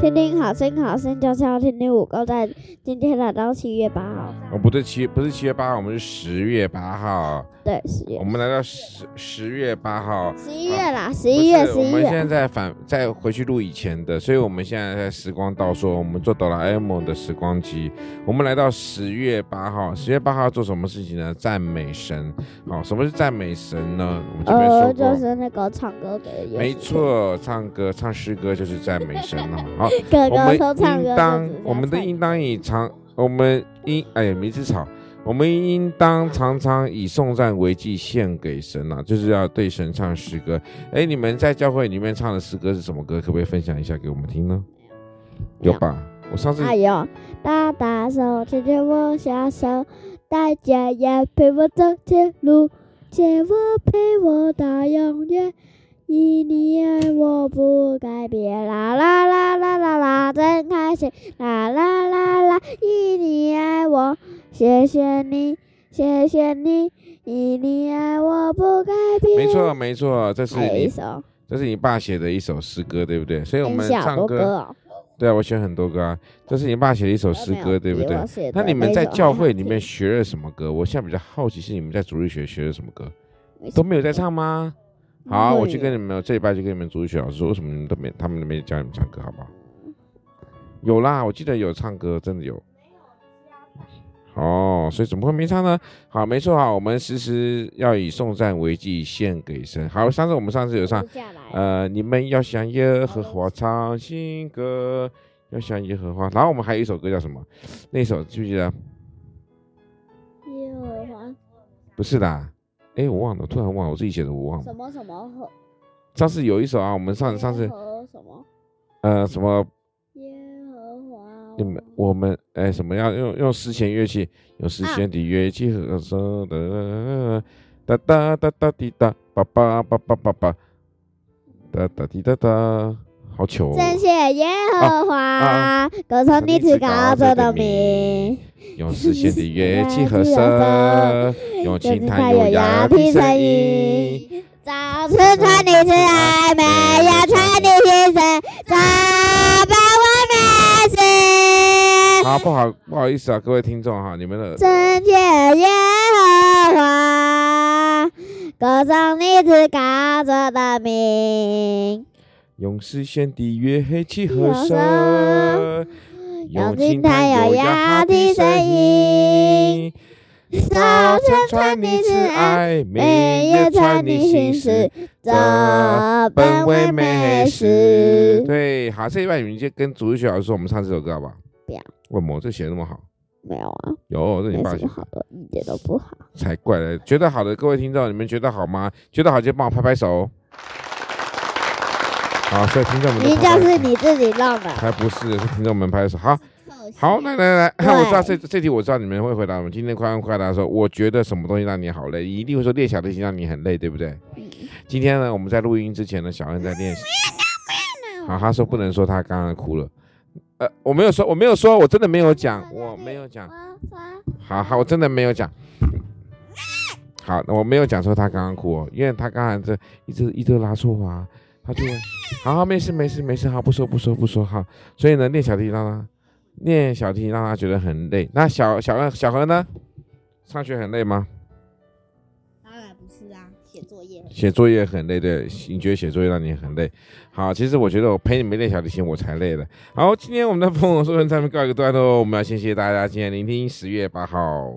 天天好声，好声音就是要听听五个在今天来到七月八。哦，不对，七不是七月八号，我们是十月八号。对，十月。我们来到十十月八号。十一月啦，十一月，十一月。我们现在在返在回去录以前的，所以我们现在在时光倒数，我们做哆啦 A 梦的时光机。我们来到十月八号，十月八号做什么事情呢？赞美神。好，什么是赞美神呢？我们这边说过，呃，就是那个唱歌给。没错，唱歌唱诗歌就是赞美神哦。好，哥哥我们应当我们的应当以唱，我们应哎呀，名字草。我们应当常常以颂赞为祭献给神啊，就是要对神唱诗歌。哎，你们在教会里面唱的诗歌是什么歌？可不可以分享一下给我们听呢？有吧？我上次还有大大手牵着我小手，大家也陪我走前路，借我陪我到永远，因你爱我不改变，啦啦啦啦啦啦，真开心，啦啦啦啦，因你爱我。谢谢你，谢谢你，因你爱我不改变。没错，没错，这是你，这是你爸写的一首诗歌，对不对？所以我们唱歌，对啊，我选很多歌啊。这是你爸写的一首诗歌，对不对？那你们在教会里面学了什么歌？我现在比较好奇，是你们在主日学学了什么歌？都没有在唱吗？好，我去跟你们，这礼拜去跟你们主日学老师说，为什么你们都没，他们都没教你们唱歌，好不好？有啦，我记得有唱歌，真的有。哦，所以怎么会没唱呢？好，没错啊，我们时时要以颂赞为祭献给神。好，上次我们上次有唱，呃，你们要向耶和华唱新歌，要向耶和华。然后我们还有一首歌叫什么？那首记不记得？耶和华？不是的，哎，我忘了，突然忘了，我自己写的，我忘了。什么什么和？上次有一首啊，我们上上次什么？呃，什么？你们我们哎，什么要用用丝弦乐器？用丝弦的乐器和声的哒哒哒哒滴哒，叭叭叭叭叭叭，哒哒滴哒哒，好糗！称谢耶和华，歌颂你至高者的名。用丝弦的乐器和声，用轻弹优雅的声音。早晨唱你慈爱，每夜传你心声，好，不好，不好意思啊，各位听众哈，你们的。称谢耶和华，歌颂你至高者的名。用丝弦的乐器和声，用轻弹优雅的声音。早晨传你慈爱，每夜传你心事，这本为美事。对，好，这一半你们就跟主日学老师说，我们唱这首歌好不好？不要。为什么这写的那么好？没有啊，有，这你爸写的。好的，一点都不好。才怪嘞，觉得好的各位听众，你们觉得好吗？觉得好就帮我拍拍手。好，所以听众们拍拍。你就是你自己弄的。还不是，是听众们拍手。好，好，来来来，我知道这这题我知道你们会回答。我们今天快问快答说，我觉得什么东西让你好累？你一定会说练小提琴让你很累，对不对？嗯。今天呢，我们在录音之前呢，小恩在练习。好，他说不能说他刚刚哭了。呃，我没有说，我没有说，我真的没有讲，我没有讲。好好，我真的没有讲。好，那我没有讲说他刚刚哭哦，因为他刚才这一直一直拉错话，他就好好没事没事没事，好不说不说不说哈。所以呢，练小提琴让他练小提琴让他觉得很累。那小小小何呢？上学很累吗？写作业，很累的。你觉得写作业让你很累？好，其实我觉得我陪你们练小提琴，我才累的。好，今天我们的丰禾硕恩在这边告一个段落，我们要谢谢大家今天聆听十月八号。